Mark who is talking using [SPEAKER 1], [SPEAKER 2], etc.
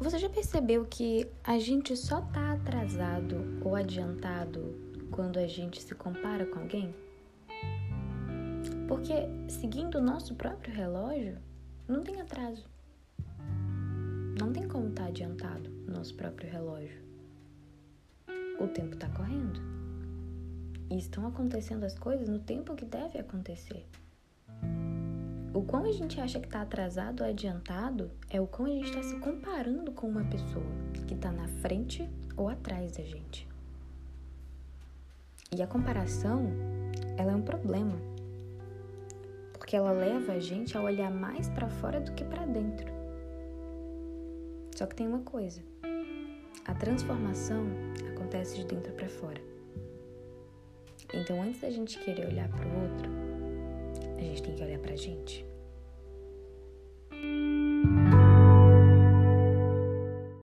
[SPEAKER 1] Você já percebeu que a gente só tá atrasado ou adiantado quando a gente se compara com alguém? Porque seguindo o nosso próprio relógio, não tem atraso. Não tem como estar tá adiantado o nosso próprio relógio. O tempo está correndo. E estão acontecendo as coisas no tempo que deve acontecer. O quão a gente acha que está atrasado ou adiantado é o quão a gente está se comparando com uma pessoa que está na frente ou atrás da gente. E a comparação, ela é um problema, porque ela leva a gente a olhar mais para fora do que para dentro. Só que tem uma coisa: a transformação acontece de dentro para fora. Então, antes da gente querer olhar para o outro, a gente tem que olhar pra gente.